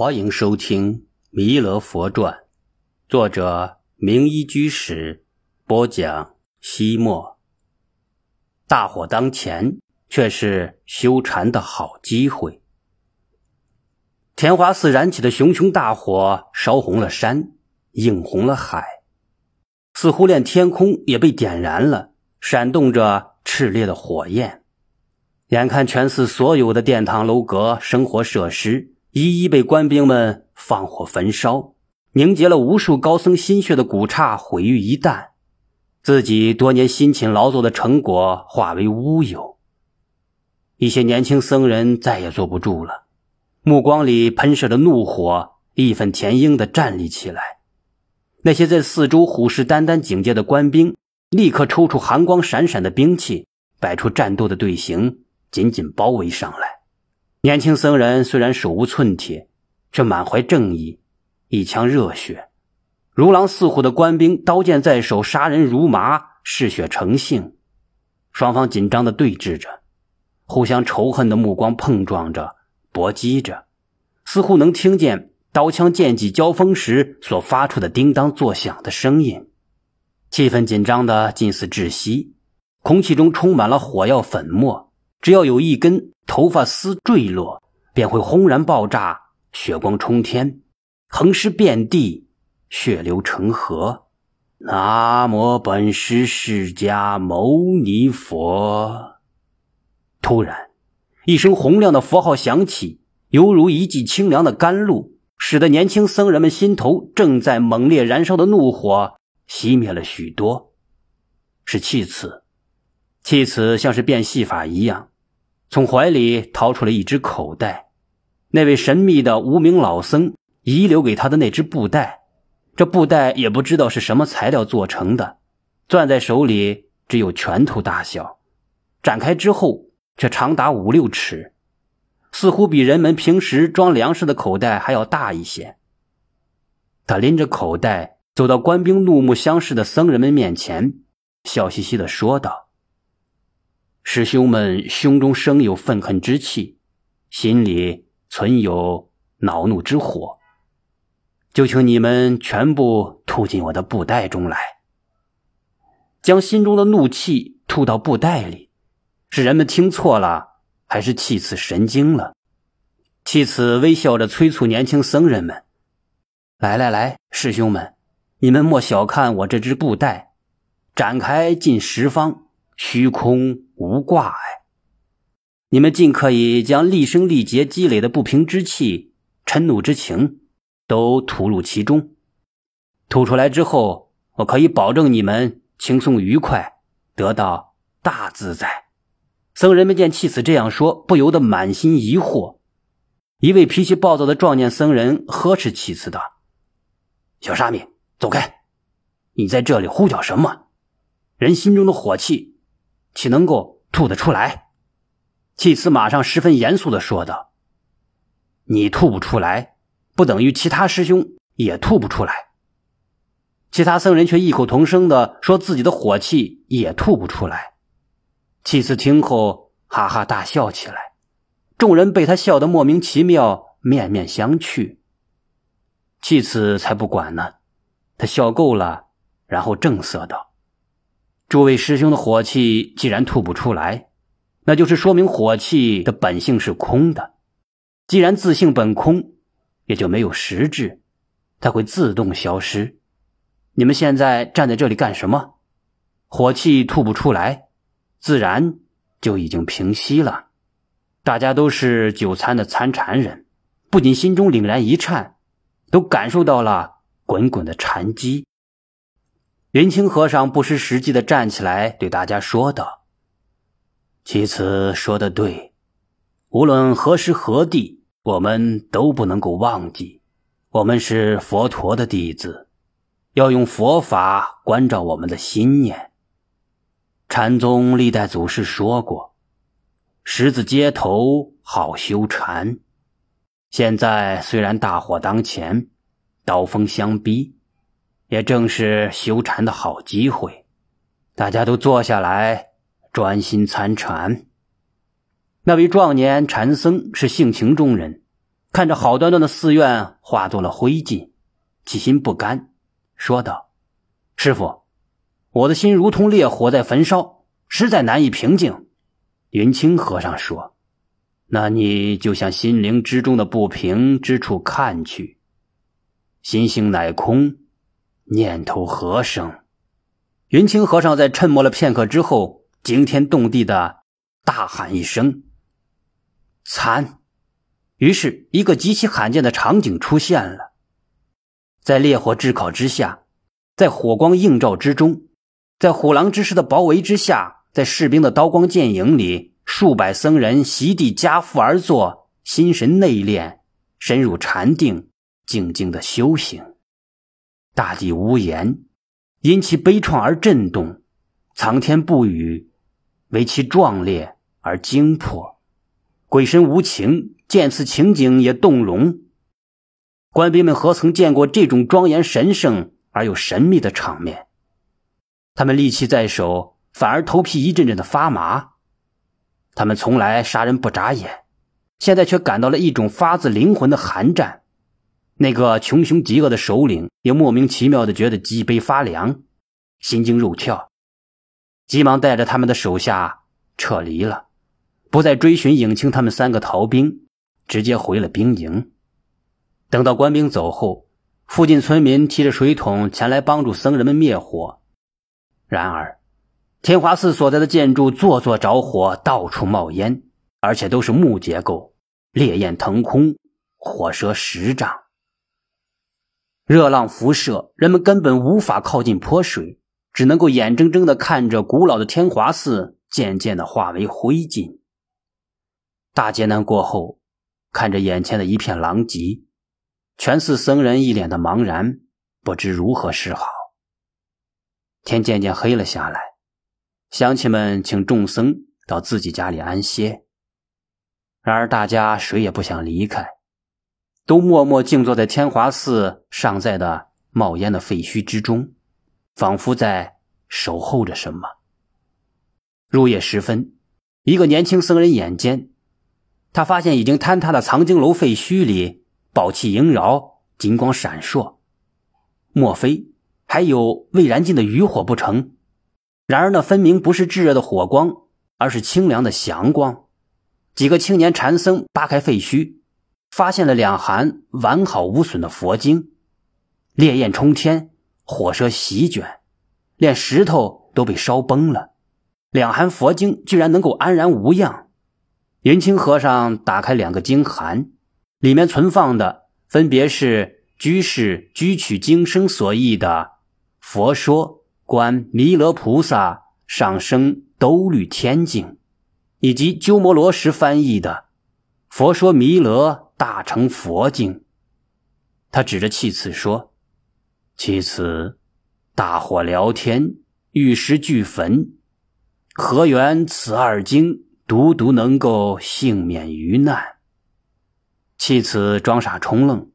欢迎收听《弥勒佛传》，作者明一居士播讲。西莫，大火当前，却是修禅的好机会。天华寺燃起的熊熊大火，烧红了山，映红了海，似乎连天空也被点燃了，闪动着炽烈的火焰。眼看全寺所有的殿堂楼阁、生活设施。一一被官兵们放火焚烧，凝结了无数高僧心血的古刹毁于一旦，自己多年辛勤劳作的成果化为乌有。一些年轻僧人再也坐不住了，目光里喷射着怒火，义愤填膺地站立起来。那些在四周虎视眈眈警戒的官兵，立刻抽出寒光闪闪的兵器，摆出战斗的队形，紧紧包围上来。年轻僧人虽然手无寸铁，却满怀正义，一腔热血。如狼似虎的官兵刀剑在手，杀人如麻，嗜血成性。双方紧张的对峙着，互相仇恨的目光碰撞着，搏击着，似乎能听见刀枪剑戟交锋时所发出的叮当作响的声音。气氛紧张的近似窒息，空气中充满了火药粉末。只要有一根。头发丝坠落，便会轰然爆炸，血光冲天，横尸遍地，血流成河。南无本师释迦牟尼佛。突然，一声洪亮的佛号响起，犹如一剂清凉的甘露，使得年轻僧人们心头正在猛烈燃烧的怒火熄灭了许多。是弃子，弃子像是变戏法一样。从怀里掏出了一只口袋，那位神秘的无名老僧遗留给他的那只布袋，这布袋也不知道是什么材料做成的，攥在手里只有拳头大小，展开之后却长达五六尺，似乎比人们平时装粮食的口袋还要大一些。他拎着口袋走到官兵怒目相视的僧人们面前，笑嘻嘻的说道。师兄们胸中生有愤恨之气，心里存有恼怒之火，就请你们全部吐进我的布袋中来。将心中的怒气吐到布袋里，是人们听错了，还是弃此神经了？弃此微笑着催促年轻僧人们：“来来来，师兄们，你们莫小看我这只布袋，展开近十方。”虚空无挂碍，你们尽可以将立生力劫积累的不平之气、嗔怒之情，都吐入其中。吐出来之后，我可以保证你们轻松愉快，得到大自在。僧人们见弃子这样说，不由得满心疑惑。一位脾气暴躁的壮年僧人呵斥弃子道：“小沙弥，走开！你在这里呼叫什么？人心中的火气。”岂能够吐得出来？祭司马上十分严肃的说道：“你吐不出来，不等于其他师兄也吐不出来。”其他僧人却异口同声的说自己的火气也吐不出来。祭司听后哈哈大笑起来，众人被他笑得莫名其妙，面面相觑。契此才不管呢，他笑够了，然后正色道。诸位师兄的火气既然吐不出来，那就是说明火气的本性是空的。既然自性本空，也就没有实质，它会自动消失。你们现在站在这里干什么？火气吐不出来，自然就已经平息了。大家都是九参的参禅人，不仅心中凛然一颤，都感受到了滚滚的禅机。云清和尚不失时机的站起来，对大家说道：“其次说的对，无论何时何地，我们都不能够忘记，我们是佛陀的弟子，要用佛法关照我们的心念。禅宗历代祖师说过，十字街头好修禅。现在虽然大火当前，刀锋相逼。”也正是修禅的好机会，大家都坐下来专心参禅。那位壮年禅僧是性情中人，看着好端端的寺院化作了灰烬，其心不甘，说道：“师傅，我的心如同烈火在焚烧，实在难以平静。”云清和尚说：“那你就向心灵之中的不平之处看去。心性乃空，念头何生？”云清和尚在沉默了片刻之后，惊天动地的大喊一声：“惨！”于是，一个极其罕见的场景出现了，在烈火炙烤之下，在火光映照之中，在虎狼之师的包围之下，在士兵的刀光剑影里，数百僧人席地夹腹而坐，心神内敛，深入禅定，静静的修行。大地无言，因其悲怆而震动；苍天不语，为其壮烈而惊破。鬼神无情。见此情景也动容，官兵们何曾见过这种庄严神圣而又神秘的场面？他们力气在手，反而头皮一阵阵的发麻。他们从来杀人不眨眼，现在却感到了一种发自灵魂的寒战。那个穷凶极恶的首领也莫名其妙的觉得脊背发凉，心惊肉跳，急忙带着他们的手下撤离了，不再追寻影清他们三个逃兵。直接回了兵营。等到官兵走后，附近村民提着水桶前来帮助僧人们灭火。然而，天华寺所在的建筑座座着火，到处冒烟，而且都是木结构，烈焰腾空，火舌十丈，热浪辐射，人们根本无法靠近泼水，只能够眼睁睁的看着古老的天华寺渐渐的化为灰烬。大劫难过后。看着眼前的一片狼藉，全寺僧人一脸的茫然，不知如何是好。天渐渐黑了下来，乡亲们请众僧到自己家里安歇。然而大家谁也不想离开，都默默静坐在天华寺尚在的冒烟的废墟之中，仿佛在守候着什么。入夜时分，一个年轻僧人眼尖。他发现已经坍塌的藏经楼废墟里宝气萦绕，金光闪烁，莫非还有未燃尽的余火不成？然而那分明不是炙热的火光，而是清凉的祥光。几个青年禅僧扒开废墟，发现了两函完好无损的佛经，烈焰冲天，火舌席卷，连石头都被烧崩了。两函佛经居然能够安然无恙。云清和尚打开两个经函，里面存放的分别是居士居取经生所译的《佛说观弥勒菩萨上升兜率天经》，以及鸠摩罗什翻译的《佛说弥勒大乘佛经》。他指着契子说：“契此，大火燎天，玉石俱焚，何缘此二经？”独独能够幸免于难。弃子装傻充愣，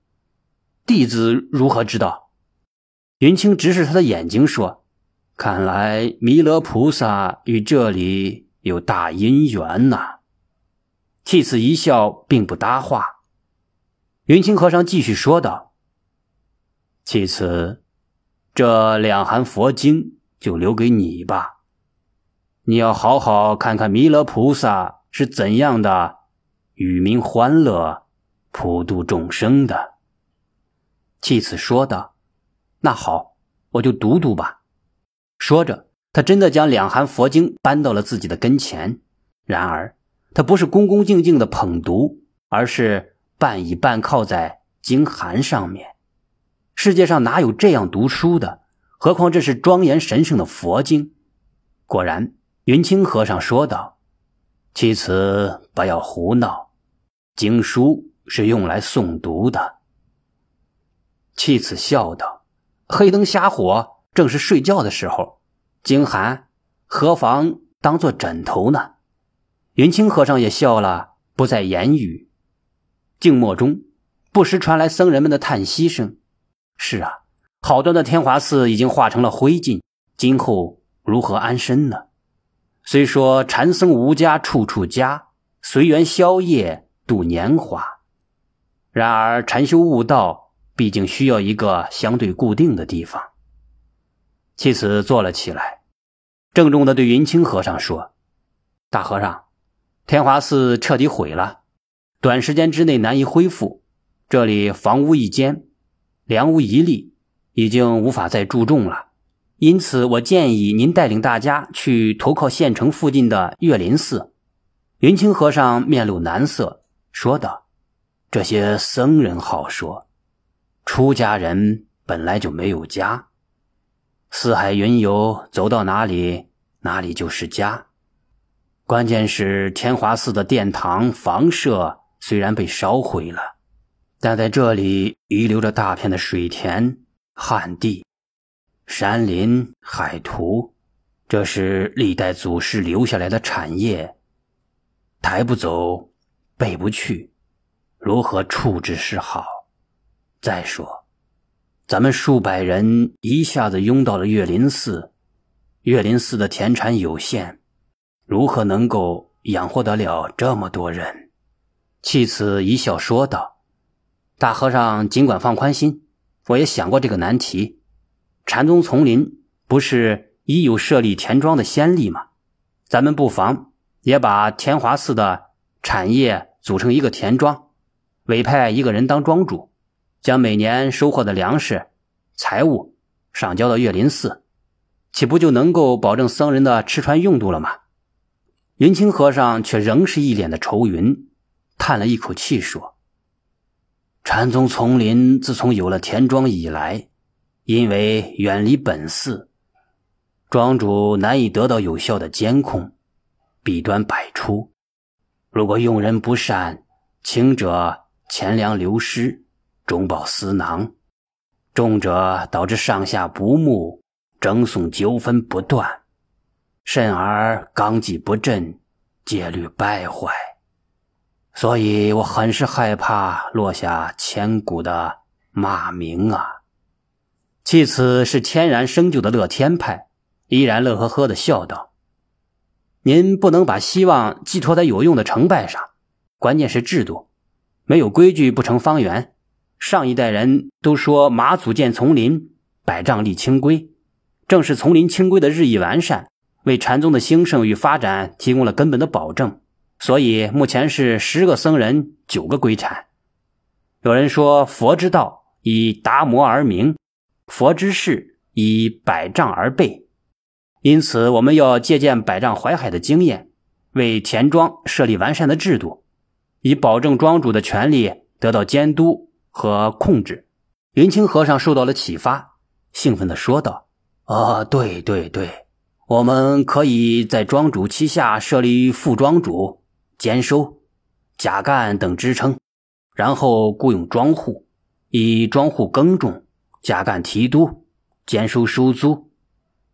弟子如何知道？云清直视他的眼睛说：“看来弥勒菩萨与这里有大因缘呐。”弃子一笑，并不搭话。云清和尚继续说道：“其次，这两函佛经就留给你吧。”你要好好看看弥勒菩萨是怎样的与民欢乐、普度众生的。弃此说道：“那好，我就读读吧。”说着，他真的将两函佛经搬到了自己的跟前。然而，他不是恭恭敬敬的捧读，而是半倚半靠在经函上面。世界上哪有这样读书的？何况这是庄严神圣的佛经。果然。云清和尚说道：“其次，不要胡闹，经书是用来诵读的。”弃子笑道：“黑灯瞎火，正是睡觉的时候，经函何妨当做枕头呢？”云清和尚也笑了，不再言语。静默中，不时传来僧人们的叹息声：“是啊，好端的天华寺已经化成了灰烬，今后如何安身呢？”虽说禅僧无家处处家，随缘宵夜度年华，然而禅修悟道，毕竟需要一个相对固定的地方。弃子坐了起来，郑重的对云清和尚说：“大和尚，天华寺彻底毁了，短时间之内难以恢复。这里房屋一间，粮屋一粒，已经无法再注重了。因此，我建议您带领大家去投靠县城附近的岳林寺。”云清和尚面露难色，说道：“这些僧人好说，出家人本来就没有家。”四海云游，走到哪里，哪里就是家。关键是天华寺的殿堂、房舍虽然被烧毁了，但在这里遗留着大片的水田、旱地、山林、海图，这是历代祖师留下来的产业，抬不走，背不去，如何处置是好？再说。咱们数百人一下子拥到了岳林寺，岳林寺的田产有限，如何能够养活得了这么多人？弃子一笑说道：“大和尚尽管放宽心，我也想过这个难题。禅宗丛林不是已有设立田庄的先例吗？咱们不妨也把天华寺的产业组成一个田庄，委派一个人当庄主。”将每年收获的粮食、财物上交到岳林寺，岂不就能够保证僧人的吃穿用度了吗？云清和尚却仍是一脸的愁云，叹了一口气说：“禅宗丛林自从有了田庄以来，因为远离本寺，庄主难以得到有效的监控，弊端百出。如果用人不善，轻者钱粮流失。”中饱私囊，重者导致上下不睦，争讼纠纷不断，甚而纲纪不振，戒律败坏。所以我很是害怕落下千古的骂名啊！弃此是天然生就的乐天派，依然乐呵呵的笑道：“您不能把希望寄托在有用的成败上，关键是制度，没有规矩不成方圆。”上一代人都说马祖建丛林，百丈立清规，正是丛林清规的日益完善，为禅宗的兴盛与发展提供了根本的保证。所以目前是十个僧人九个归禅。有人说佛之道以达摩而明，佛之事以百丈而备，因此我们要借鉴百丈怀海的经验，为田庄设立完善的制度，以保证庄主的权利得到监督。和控制，云清和尚受到了启发，兴奋地说道：“啊，对对对，我们可以在庄主旗下设立副庄主、兼收、甲干等支撑，然后雇佣庄户，以庄户耕种，甲干提督，兼收收租，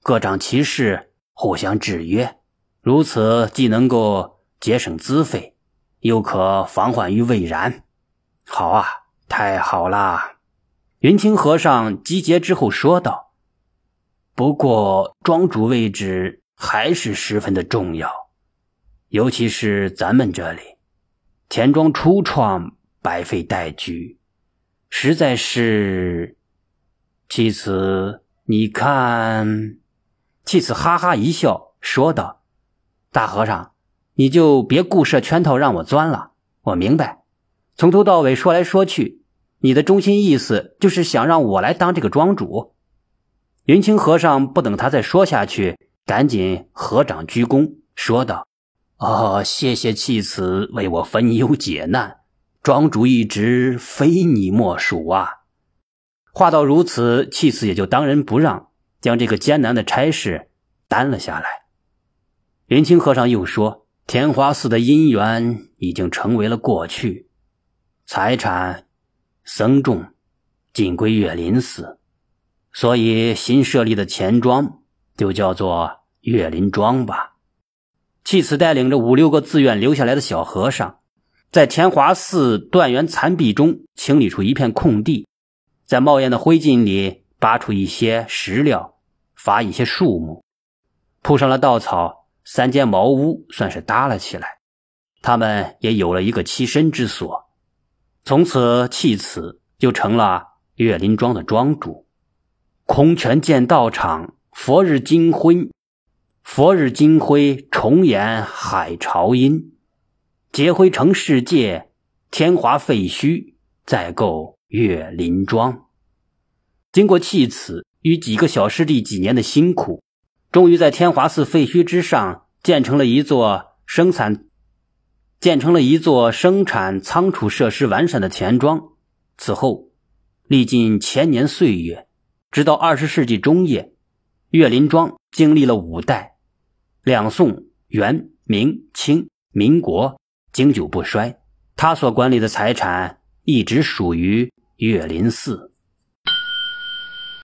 各掌其事，互相制约。如此既能够节省资费，又可防患于未然。好啊！”太好了，云清和尚集结之后说道：“不过庄主位置还是十分的重要，尤其是咱们这里，钱庄初创，百废待举，实在是。妻子，你看，妻子哈哈一笑，说道：‘大和尚，你就别故设圈套让我钻了。我明白，从头到尾说来说去。’”你的中心意思就是想让我来当这个庄主？云清和尚不等他再说下去，赶紧合掌鞠躬，说道：“哦，谢谢弃子为我分忧解难，庄主一职非你莫属啊！”话到如此，弃子也就当仁不让，将这个艰难的差事担了下来。云清和尚又说：“天华寺的姻缘已经成为了过去，财产。”僧众尽归岳林寺，所以新设立的钱庄就叫做岳林庄吧。弃此带领着五六个自愿留下来的小和尚，在田华寺断垣残壁中清理出一片空地，在冒烟的灰烬里拔出一些石料，伐一些树木，铺上了稻草，三间茅屋算是搭了起来。他们也有了一个栖身之所。从此弃此就成了岳林庄的庄主。空泉建道场，佛日金辉，佛日金辉重演海潮音，劫灰成世界，天华废墟再构岳林庄。经过弃此与几个小师弟几年的辛苦，终于在天华寺废墟之上建成了一座生产。建成了一座生产仓储设施完善的钱庄。此后，历尽千年岁月，直到二十世纪中叶，岳林庄经历了五代，两宋、元、明、清、民国经久不衰。他所管理的财产一直属于岳林寺。